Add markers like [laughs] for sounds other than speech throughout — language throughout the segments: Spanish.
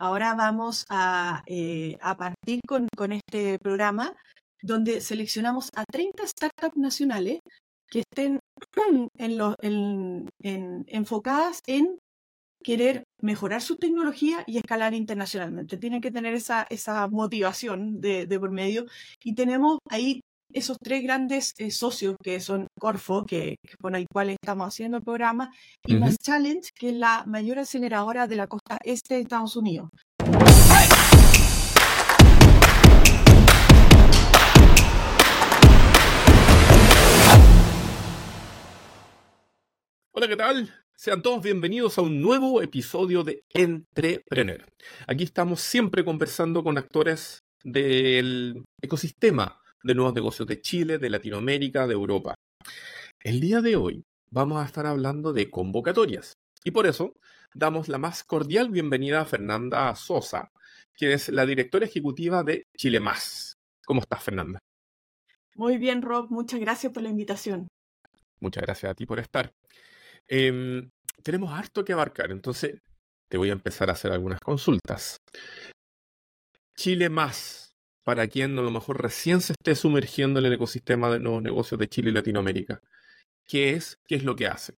Ahora vamos a, eh, a partir con, con, este programa donde seleccionamos a 30 startups nacionales que estén [clears throat] en lo, en, en, enfocadas en querer mejorar su tecnología y escalar internacionalmente. Tienen que tener esa, esa motivación de, de por medio. Y tenemos ahí esos tres grandes eh, socios que son Corfo, que, que, con el cual estamos haciendo el programa, y uh -huh. Mass Challenge, que es la mayor aceleradora de la costa este de Estados Unidos. Hola, ¿qué tal? Sean todos bienvenidos a un nuevo episodio de Entrepreneur. Aquí estamos siempre conversando con actores del ecosistema de nuevos negocios de Chile, de Latinoamérica, de Europa. El día de hoy vamos a estar hablando de convocatorias y por eso damos la más cordial bienvenida a Fernanda Sosa, quien es la directora ejecutiva de Chile Más. ¿Cómo estás, Fernanda? Muy bien, Rob. Muchas gracias por la invitación. Muchas gracias a ti por estar. Eh, tenemos harto que abarcar, entonces te voy a empezar a hacer algunas consultas. Chile Más, para quien a lo mejor recién se esté sumergiendo en el ecosistema de nuevos negocios de Chile y Latinoamérica. ¿Qué es? ¿Qué es lo que hace?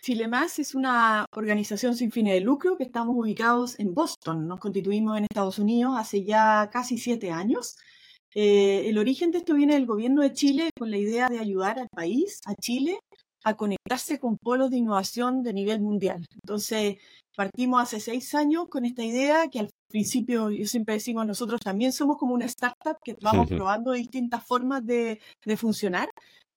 Chile Más es una organización sin fines de lucro que estamos ubicados en Boston. Nos constituimos en Estados Unidos hace ya casi siete años. Eh, el origen de esto viene del gobierno de Chile con la idea de ayudar al país, a Chile, a conectarse con polos de innovación de nivel mundial. Entonces, partimos hace seis años con esta idea que al principio, yo siempre decimos, nosotros también somos como una startup que vamos probando distintas formas de, de funcionar,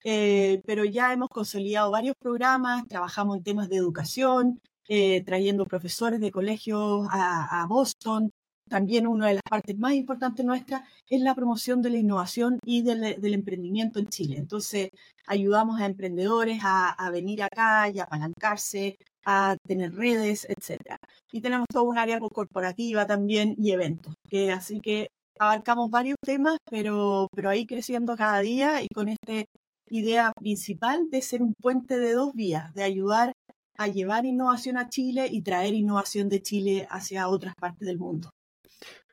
eh, pero ya hemos consolidado varios programas, trabajamos en temas de educación, eh, trayendo profesores de colegios a, a Boston, también una de las partes más importantes nuestras es la promoción de la innovación y del, emprendimiento en Chile. Entonces, ayudamos a emprendedores a, a, venir acá y a apalancarse, a tener redes, etc. Y tenemos todo un área corporativa también y eventos. Así que abarcamos varios temas, pero, pero ahí creciendo cada día y con esta idea principal de ser un puente de dos vías, de ayudar a llevar innovación a Chile y traer innovación de Chile hacia otras partes del mundo.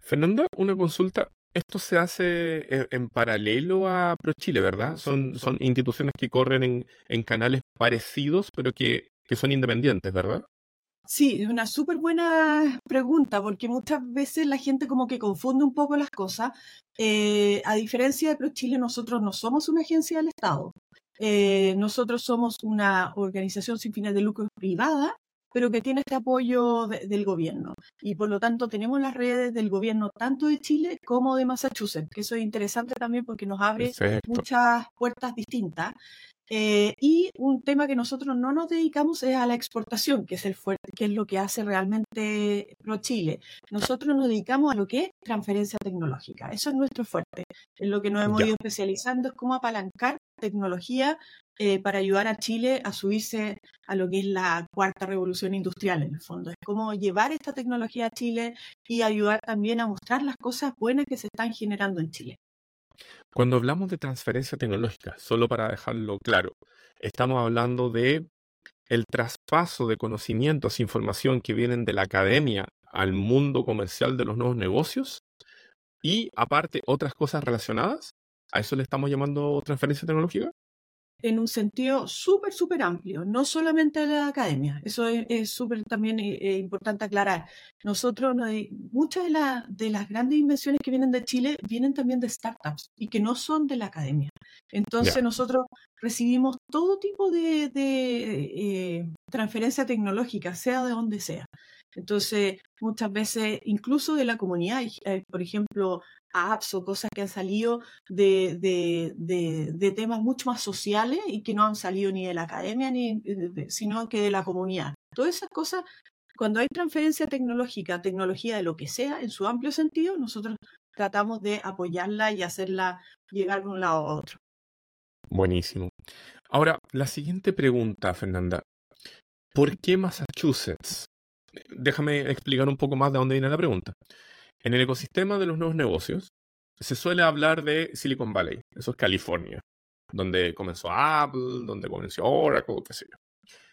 Fernanda, una consulta. Esto se hace en paralelo a ProChile, ¿verdad? Son, son instituciones que corren en, en canales parecidos, pero que, que, son independientes, ¿verdad? Sí, es una súper buena pregunta, porque muchas veces la gente como que confunde un poco las cosas. Eh, a diferencia de ProChile, nosotros no somos una agencia del Estado. Eh, nosotros somos una organización sin fines de lucro privada pero que tiene este apoyo de, del gobierno. Y por lo tanto tenemos las redes del gobierno tanto de Chile como de Massachusetts, que eso es interesante también porque nos abre Perfecto. muchas puertas distintas. Eh, y un tema que nosotros no nos dedicamos es a la exportación, que es el fuerte, que es lo que hace realmente ProChile. Nosotros nos dedicamos a lo que es transferencia tecnológica. Eso es nuestro fuerte. Es lo que nos hemos ya. ido especializando, es cómo apalancar tecnología eh, para ayudar a Chile a subirse a lo que es la cuarta revolución industrial en el fondo. Es cómo llevar esta tecnología a Chile y ayudar también a mostrar las cosas buenas que se están generando en Chile. Cuando hablamos de transferencia tecnológica, solo para dejarlo claro, estamos hablando de el traspaso de conocimientos, información que vienen de la academia al mundo comercial de los nuevos negocios y aparte otras cosas relacionadas. ¿A eso le estamos llamando transferencia tecnológica? en un sentido súper, súper amplio, no solamente de la academia. Eso es súper también eh, importante aclarar. Nosotros, muchas de, la, de, las grandes invenciones que vienen de Chile vienen también de startups y que no son de la academia. Entonces, yeah. nosotros recibimos todo tipo de, de eh, transferencia tecnológica, sea de donde sea. Entonces, muchas veces, incluso de la comunidad, eh, por ejemplo, apps o cosas que han salido de, de, de, de, temas mucho más sociales y que no han salido ni de la academia, ni sino que de la comunidad. Todas esas cosas, cuando hay transferencia tecnológica, tecnología de lo que sea, en su amplio sentido, nosotros tratamos de apoyarla y hacerla llegar de un lado a otro. Buenísimo. Ahora, la siguiente pregunta, Fernanda. ¿Por qué Massachusetts? Déjame explicar un poco más de dónde viene la pregunta. En el ecosistema de los nuevos negocios se suele hablar de Silicon Valley, eso es California, donde comenzó Apple, donde comenzó Oracle, qué sé yo.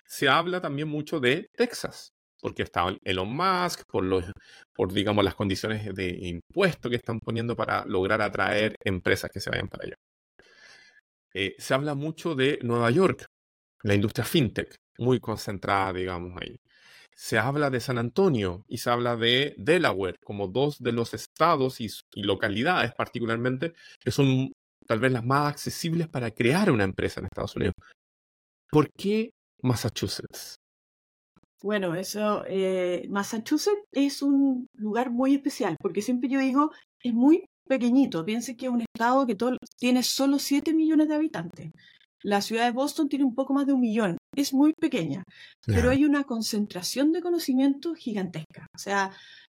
Se habla también mucho de Texas, porque está Elon Musk, por, los, por digamos, las condiciones de impuesto que están poniendo para lograr atraer empresas que se vayan para allá. Eh, se habla mucho de Nueva York, la industria fintech, muy concentrada, digamos, ahí. Se habla de San Antonio y se habla de Delaware como dos de los estados y, localidades particularmente que son tal vez las más accesibles para crear una empresa en Estados Unidos. ¿Por qué Massachusetts? Bueno, eso, eh, Massachusetts es un lugar muy especial, porque siempre yo digo, es muy pequeñito. Piense que es un estado que tiene solo 7 millones de habitantes. La ciudad de Boston tiene un poco más de un millón. Es muy pequeña, pero hay una concentración de conocimiento gigantesca. O sea,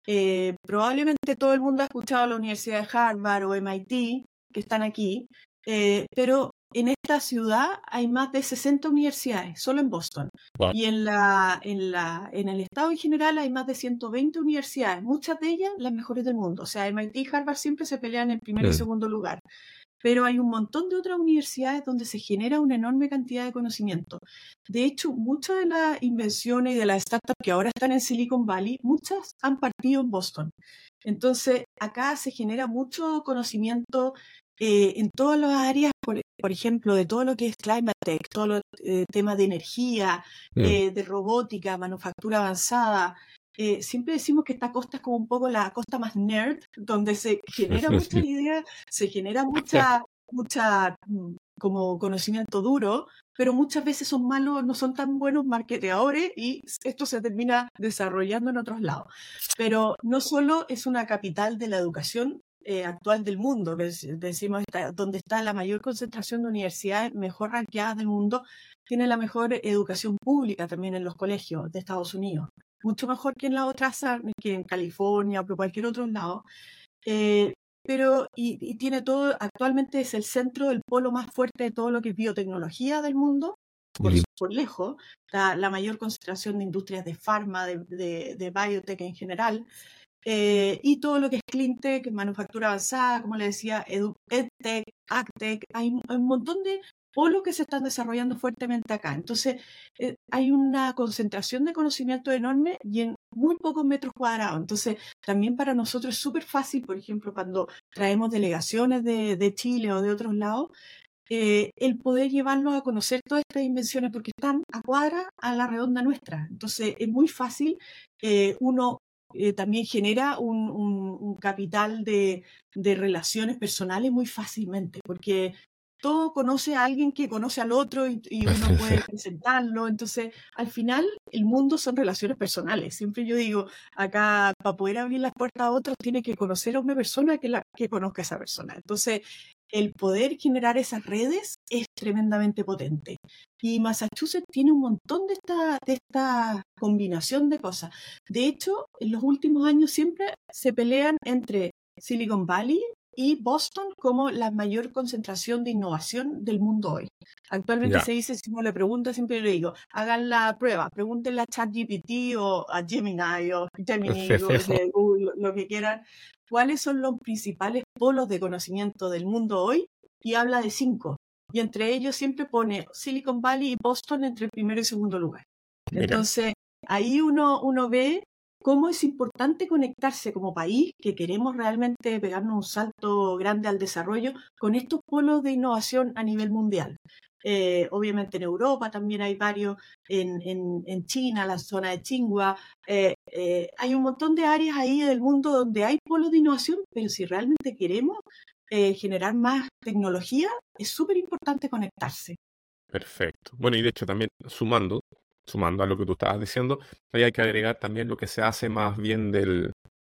eh, probablemente todo el mundo ha escuchado la Universidad de Harvard o MIT, que están aquí, eh, pero en esta ciudad hay más de 60 universidades, solo en Boston. Y en, la, en, la, en el estado en general hay más de 120 universidades, muchas de ellas las mejores del mundo. O sea, MIT y Harvard siempre se pelean en primer y segundo lugar. Pero hay un montón de otras universidades donde se genera una enorme cantidad de conocimiento. De hecho, muchas de las invenciones y de las startups que ahora están en Silicon Valley, muchas han partido en Boston. Entonces, acá se genera mucho conocimiento eh, en todas las áreas, por, ejemplo, de todo lo que es climate tech, todo los eh, temas de energía, mm. eh, de robótica, manufactura avanzada. Siempre decimos que esta costa es como un poco la costa más nerd, donde se [laughs] genera mucha idea, se genera mucha, mucha mm, como conocimiento duro, pero muchas veces son malos, no son tan buenos marketeadores y esto se termina desarrollando en otros lados. Pero no solo es una capital de la educación, eh, actual del mundo, decimos donde está la mayor concentración de universidades mejor ranqueadas del mundo, tiene la mejor educación pública también en los colegios de Estados Unidos, mucho mejor que en la otra que en California o cualquier otro lado. Eh, pero y, tiene todo, actualmente es el centro del polo más fuerte de todo lo que es biotecnología del mundo, por, por lejos, la, la, mayor concentración de industrias de farma, de, de, de biotech en general. Eh, y todo lo que es cleantech, manufactura avanzada, como le decía, edtech, agtech, hay, un montón de polos que se están desarrollando fuertemente acá. Entonces, eh, hay una concentración de conocimiento enorme y en muy pocos metros cuadrados. Entonces, también para nosotros es súper fácil, por ejemplo, cuando traemos delegaciones de, de Chile o de otros lados, eh, el poder llevarlos a conocer todas estas invenciones porque están a cuadra a la redonda nuestra. Entonces, es muy fácil uno eh, también genera un, capital de, relaciones personales muy fácilmente, porque todo conoce a alguien que conoce al otro y, uno puede presentarlo. Entonces, al final, el mundo son relaciones personales. Siempre yo digo, acá, para poder abrir las puertas a otros, tiene que conocer a una persona que, la, que conozca a esa persona. Entonces, el poder generar esas redes es tremendamente potente. Y Massachusetts tiene un montón de esta, de esta combinación de cosas. De hecho, en los últimos años siempre se pelean entre Silicon Valley y Boston como la mayor concentración de innovación del mundo hoy. Actualmente se dice, si uno le pregunta, siempre le digo, hagan la prueba, pregúntenle a ChatGPT o a Gemini o Gemini, o lo que quieran, cuáles son los principales polos de conocimiento del mundo hoy y habla de cinco. Y entre ellos siempre pone Silicon Valley y Boston entre el primero y segundo lugar. Entonces, ahí uno, uno ve cómo es importante conectarse como país, que queremos realmente pegarnos un salto grande al desarrollo, con estos polos de innovación a nivel mundial. Eh, obviamente en Europa también hay varios, en, en, China, la zona de Tsinghua. Eh, eh, hay un montón de áreas ahí del mundo donde hay polos de innovación, pero si realmente queremos generar más tecnología, es súper importante conectarse. Perfecto. Bueno, y de hecho también sumando, sumando a lo que tú estabas diciendo, ahí hay que agregar también lo que se hace más bien del,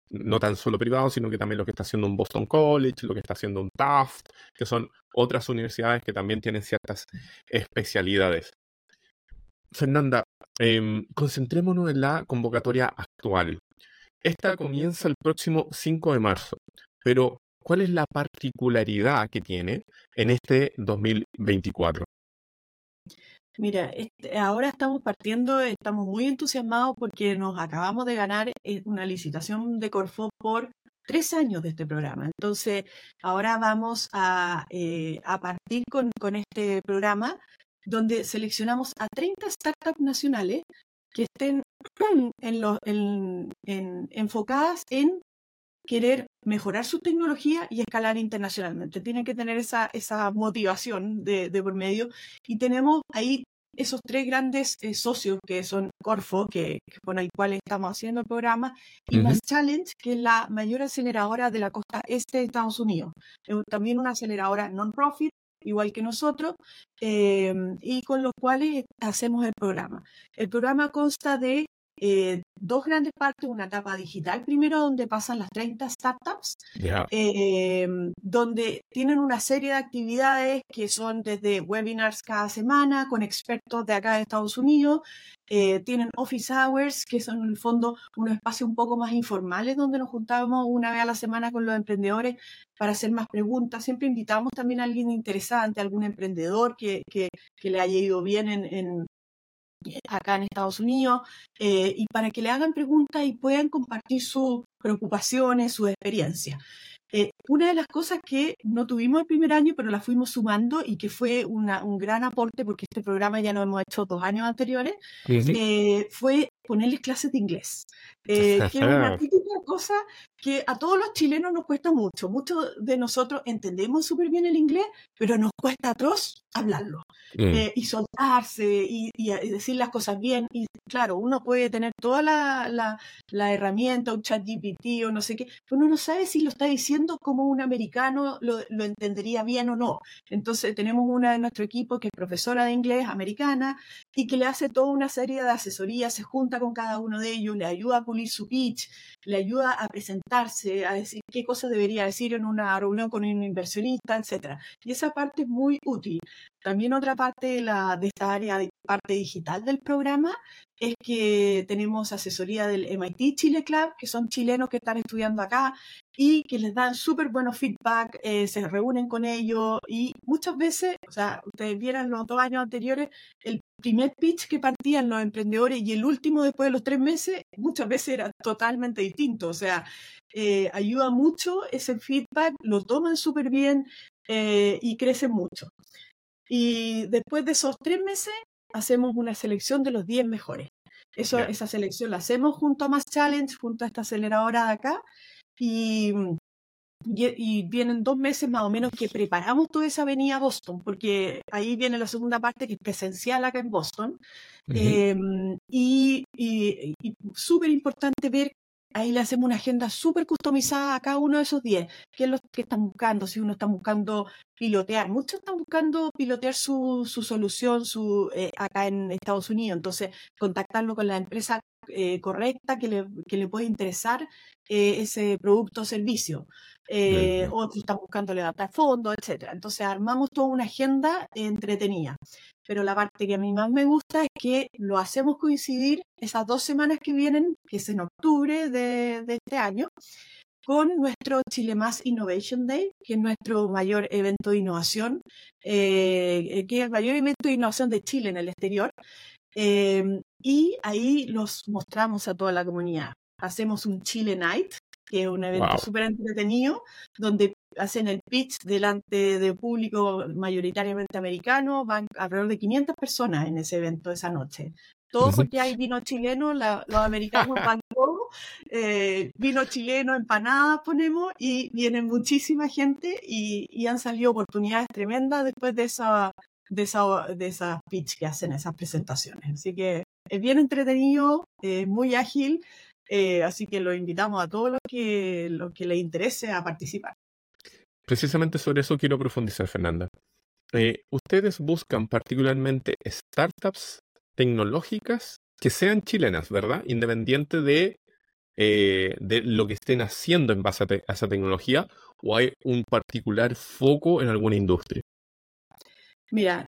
no tan solo privado, sino que también lo que está haciendo un Boston College, lo que está haciendo un Taft, que son otras universidades que también tienen ciertas especialidades. Fernanda, em, concentrémonos en la convocatoria actual. Esta comienza el próximo 5 de marzo, pero ¿cuál es la particularidad que tiene en este 2024? Mira, este, ahora estamos partiendo, estamos muy entusiasmados porque nos acabamos de ganar eh, una licitación de Corfo por tres años de este programa. Entonces, ahora vamos a, eh, a partir con, con, este programa donde seleccionamos a 30 startups nacionales que estén [clears throat] en en, enfocadas en querer mejorar su tecnología y escalar internacionalmente. Tienen que tener esa, esa motivación de, de por medio. Y tenemos ahí esos tres grandes eh, socios que son Corfo, que, con el cual estamos haciendo el programa, y Mass Challenge, que es la mayor aceleradora de la costa este de Estados Unidos. también una aceleradora non-profit, igual que nosotros, em, y con los cuales hacemos el programa. El programa consta de eh, dos grandes partes, una etapa digital primero donde pasan las 30 startups, em, donde tienen una serie de actividades que son desde webinars cada semana con expertos de acá de Estados Unidos, eh, tienen office hours, que son en el fondo unos espacios un poco más informales donde nos juntamos una vez a la semana con los emprendedores para hacer más preguntas. Siempre invitamos también a alguien interesante, algún emprendedor que, que, le haya ido bien en, acá en Estados Unidos eh, y para que le hagan preguntas y puedan compartir sus preocupaciones, sus experiencias. Eh, una de las cosas que no tuvimos el primer año, pero la fuimos sumando y que fue una, un gran aporte, porque este programa ya lo hemos hecho dos años anteriores, eh, fue ponerles clases de inglés. [laughs] que es una típica cosa que a todos los chilenos nos cuesta mucho. Muchos de nosotros entendemos súper bien el inglés, pero nos cuesta atroz hablarlo mm. eh, y soltarse y, decir las cosas bien. Y claro, uno puede tener toda la, la, herramienta, un chat GPT o no sé qué, pero uno no sabe si lo está diciendo como un americano lo, lo entendería bien o no. Entonces tenemos una de nuestro equipo que es profesora de inglés americana y que le hace toda una serie de asesorías, se junta con cada uno de ellos, le ayuda a pulir su pitch, le ayuda a presentarse, a decir qué cosas debería decir en una reunión con un inversionista, etc. Y esa parte es muy útil. También otra parte de, la, de esta área, de parte digital del programa, es que tenemos asesoría del MIT Chile Club, que son chilenos que están estudiando acá y que les dan súper buenos feedback, eh, se reúnen con ellos y muchas veces, o sea, ustedes vieran los dos años anteriores, el primer pitch que partían los emprendedores y el último después de los tres meses, muchas veces era totalmente distinto, o sea, eh, ayuda mucho ese feedback, lo toman súper bien eh, y crecen mucho. Y después de esos tres meses, hacemos una selección de los 10 mejores. Eso, Esa selección la hacemos junto a Más Challenge, junto a esta aceleradora de acá. Y, y, vienen dos meses más o menos que preparamos toda esa avenida a Boston, porque ahí viene la segunda parte que es presencial acá en Boston. Em, y, y, y súper importante ver ahí le hacemos una agenda súper customizada a cada uno de esos 10. ¿Qué es lo que están buscando? Si uno está buscando pilotear, muchos están buscando pilotear su, su solución su, eh, acá en Estados Unidos. Entonces, contactarlo con la empresa eh, correcta que le, que le puede interesar eh, ese producto o servicio. Eh, otros están buscando levantar fondos, etc. Entonces armamos toda una agenda entretenida. Pero la parte que a mí más me gusta es que lo hacemos coincidir esas dos semanas que vienen, que es en octubre de, de este año, con nuestro Chile Más Innovation Day, que es nuestro mayor evento de innovación, eh, que es el mayor evento de innovación de Chile en el exterior. Eh, y ahí los mostramos a toda la comunidad. Hacemos un Chile Night, que es un evento súper entretenido, donde hacen el pitch delante de público mayoritariamente americano, van alrededor de 500 personas en ese evento esa noche. Todo porque hay vino chileno, los americanos van [laughs] todo, eh, vino chileno, empanadas ponemos, y viene muchísima gente y, y, han salido oportunidades tremendas después de esa, de esa, de esa pitch que hacen, esas presentaciones. Así que es bien entretenido, es muy ágil, eh, así que lo invitamos a todos los que, los que les interese a participar. Precisamente sobre eso quiero profundizar, Fernanda. Eh, ustedes buscan particularmente startups tecnológicas que sean chilenas, ¿verdad? Independiente de, eh, de lo que estén haciendo en base a, esa tecnología, o hay un particular foco en alguna industria. Mira,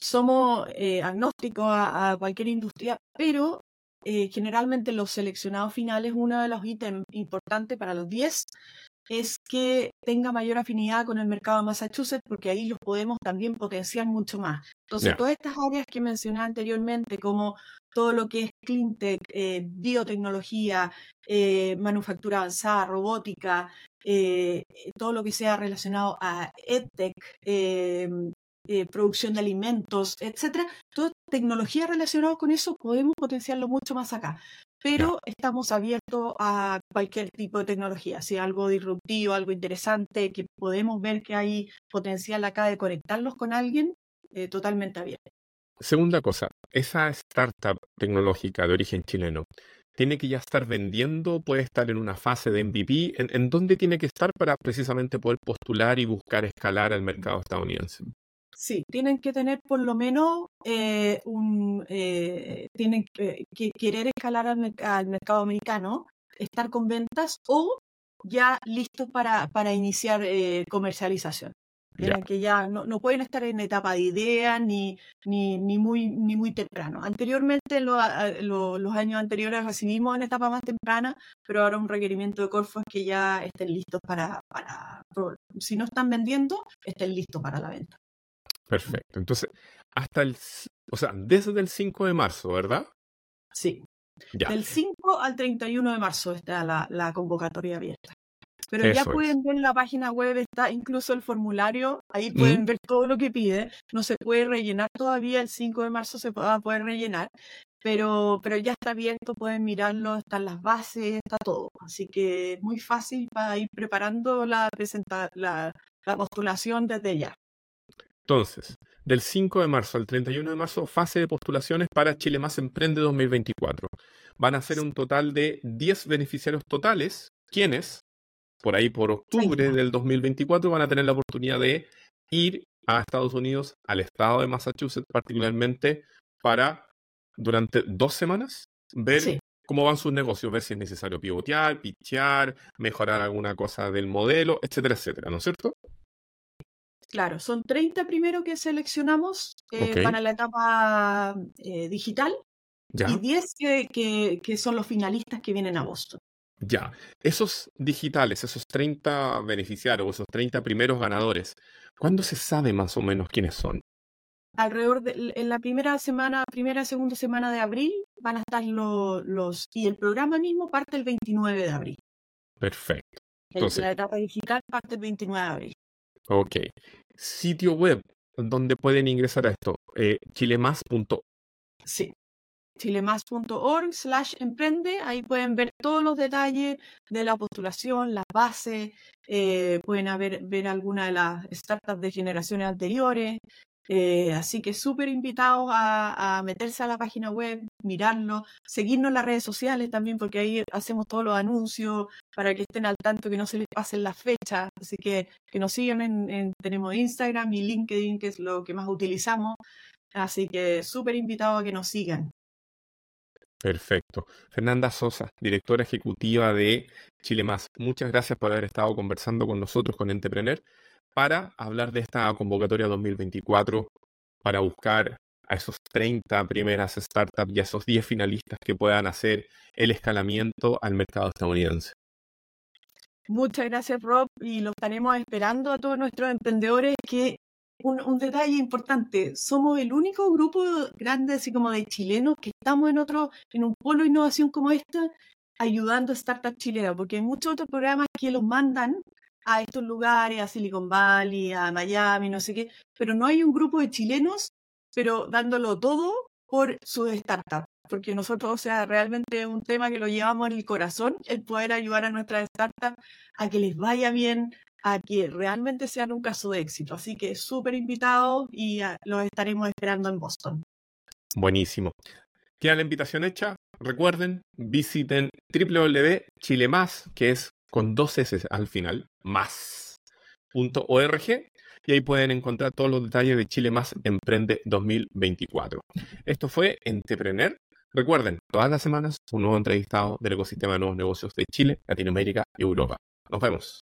somos agnósticos a, cualquier industria, pero eh, generalmente los seleccionados finales, uno de los ítems importantes para los 10 es que tenga mayor afinidad con el mercado de Massachusetts, porque ahí los podemos también potenciar mucho más. Entonces, todas estas áreas que mencioné anteriormente, como todo lo que es cleantech, eh, biotecnología, eh, manufactura avanzada, robótica, todo lo que sea relacionado a edtech, eh, producción de alimentos, etcétera. Toda tecnología relacionada con eso podemos potenciarlo mucho más acá. Pero estamos abiertos a cualquier tipo de tecnología, si algo disruptivo, algo interesante, que podemos ver que hay potencial acá de conectarlos con alguien, eh, totalmente abierto. Segunda cosa, esa startup tecnológica de origen chileno, ¿tiene que ya estar vendiendo? ¿Puede estar en una fase de MVP? ¿En, dónde tiene que estar para precisamente poder postular y buscar escalar al mercado estadounidense? Sí, tienen que tener por lo menos eh, un, eh, tienen que querer escalar al, mercado americano, estar con ventas o ya listos para, para iniciar eh, comercialización que ya no, no, pueden estar en etapa de idea ni, ni, ni, muy, ni muy temprano. Anteriormente, lo, los años anteriores recibimos en etapa más temprana, pero ahora un requerimiento de Corfo es que ya estén listos para, para, si no están vendiendo, estén listos para la venta. Perfecto. Entonces, hasta el, o sea, desde el 5 de marzo, ¿verdad? Sí. Del 5 al 31 de marzo está la, la convocatoria abierta. Pero ya pueden ver en la página web, está incluso el formulario, ahí pueden ver todo lo que pide. No se puede rellenar todavía, el 5 de marzo se va a poder rellenar, pero, pero ya está abierto, pueden mirarlo, están las bases, está todo. Así que es muy fácil para ir preparando la, la, la postulación desde ya. Entonces, del 5 de marzo al 31 de marzo, fase de postulaciones para Chile Más Emprende 2024. Van a ser un total de 10 beneficiarios totales, quienes por ahí por octubre del 2024 van a tener la oportunidad de ir a Estados Unidos, al estado de Massachusetts particularmente, para durante dos semanas ver cómo van sus negocios, ver si es necesario pivotear, pitchear, mejorar alguna cosa del modelo, etcétera, etcétera, ¿no es cierto? Claro, son 30 primero que seleccionamos eh, para la etapa eh, digital y 10 que, que son los finalistas que vienen a Boston. Ya, esos digitales, esos 30 beneficiarios, esos 30 primeros ganadores, ¿cuándo se sabe más o menos quiénes son? Alrededor de en la primera semana, primera, segunda semana de abril van a estar los, los y el programa mismo parte el 29 de abril. Perfecto. Entonces, la etapa digital parte el 29 de abril. Ok. Sitio web donde pueden ingresar a esto, eh, chilemas.org. Sí, chilemas.org slash emprende. Ahí pueden ver todos los detalles de la postulación, las bases, eh, pueden haber, ver algunas de las startups de generaciones anteriores. Eh, así que súper invitados a, meterse a la página web, mirarlo, seguirnos en las redes sociales también, porque ahí hacemos todos los anuncios para que estén al tanto, que no se les pasen las fechas. Así que que nos sigan en tenemos Instagram y LinkedIn, que es lo que más utilizamos. Así que súper invitados a que nos sigan. Perfecto. Fernanda Sosa, directora ejecutiva de Chile Más. Muchas gracias por haber estado conversando con nosotros, con Entrepreneur, para hablar de esta convocatoria 2024, para buscar a esos 30 primeras startups y a esos 10 finalistas que puedan hacer el escalamiento al mercado estadounidense. Muchas gracias, Rob, y lo estaremos esperando a todos nuestros emprendedores que un, detalle importante, somos el único grupo grande, así como de chilenos, que estamos en otro, en un polo de innovación como esta, ayudando a startups chilenas, porque hay muchos otros programas que los mandan a estos lugares, a Silicon Valley, a Miami, no sé qué, pero no hay un grupo de chilenos, pero dándolo todo por su startup. Porque nosotros, sea, realmente es un tema que lo llevamos en el corazón, el poder ayudar a nuestras startups a que les vaya bien, a que realmente sean un caso de éxito. Así que súper invitados y ah, los estaremos esperando en Boston. Buenísimo. Queda la invitación hecha. Recuerden, visiten www.chilemas, que es con dos S al final, más.org, y ahí pueden encontrar todos los detalles de Chile Más Emprende 2024. Esto fue Entrepreneur. Recuerden, todas las semanas un nuevo entrevistado del ecosistema de nuevos negocios de Chile, Latinoamérica y Europa. Nos vemos.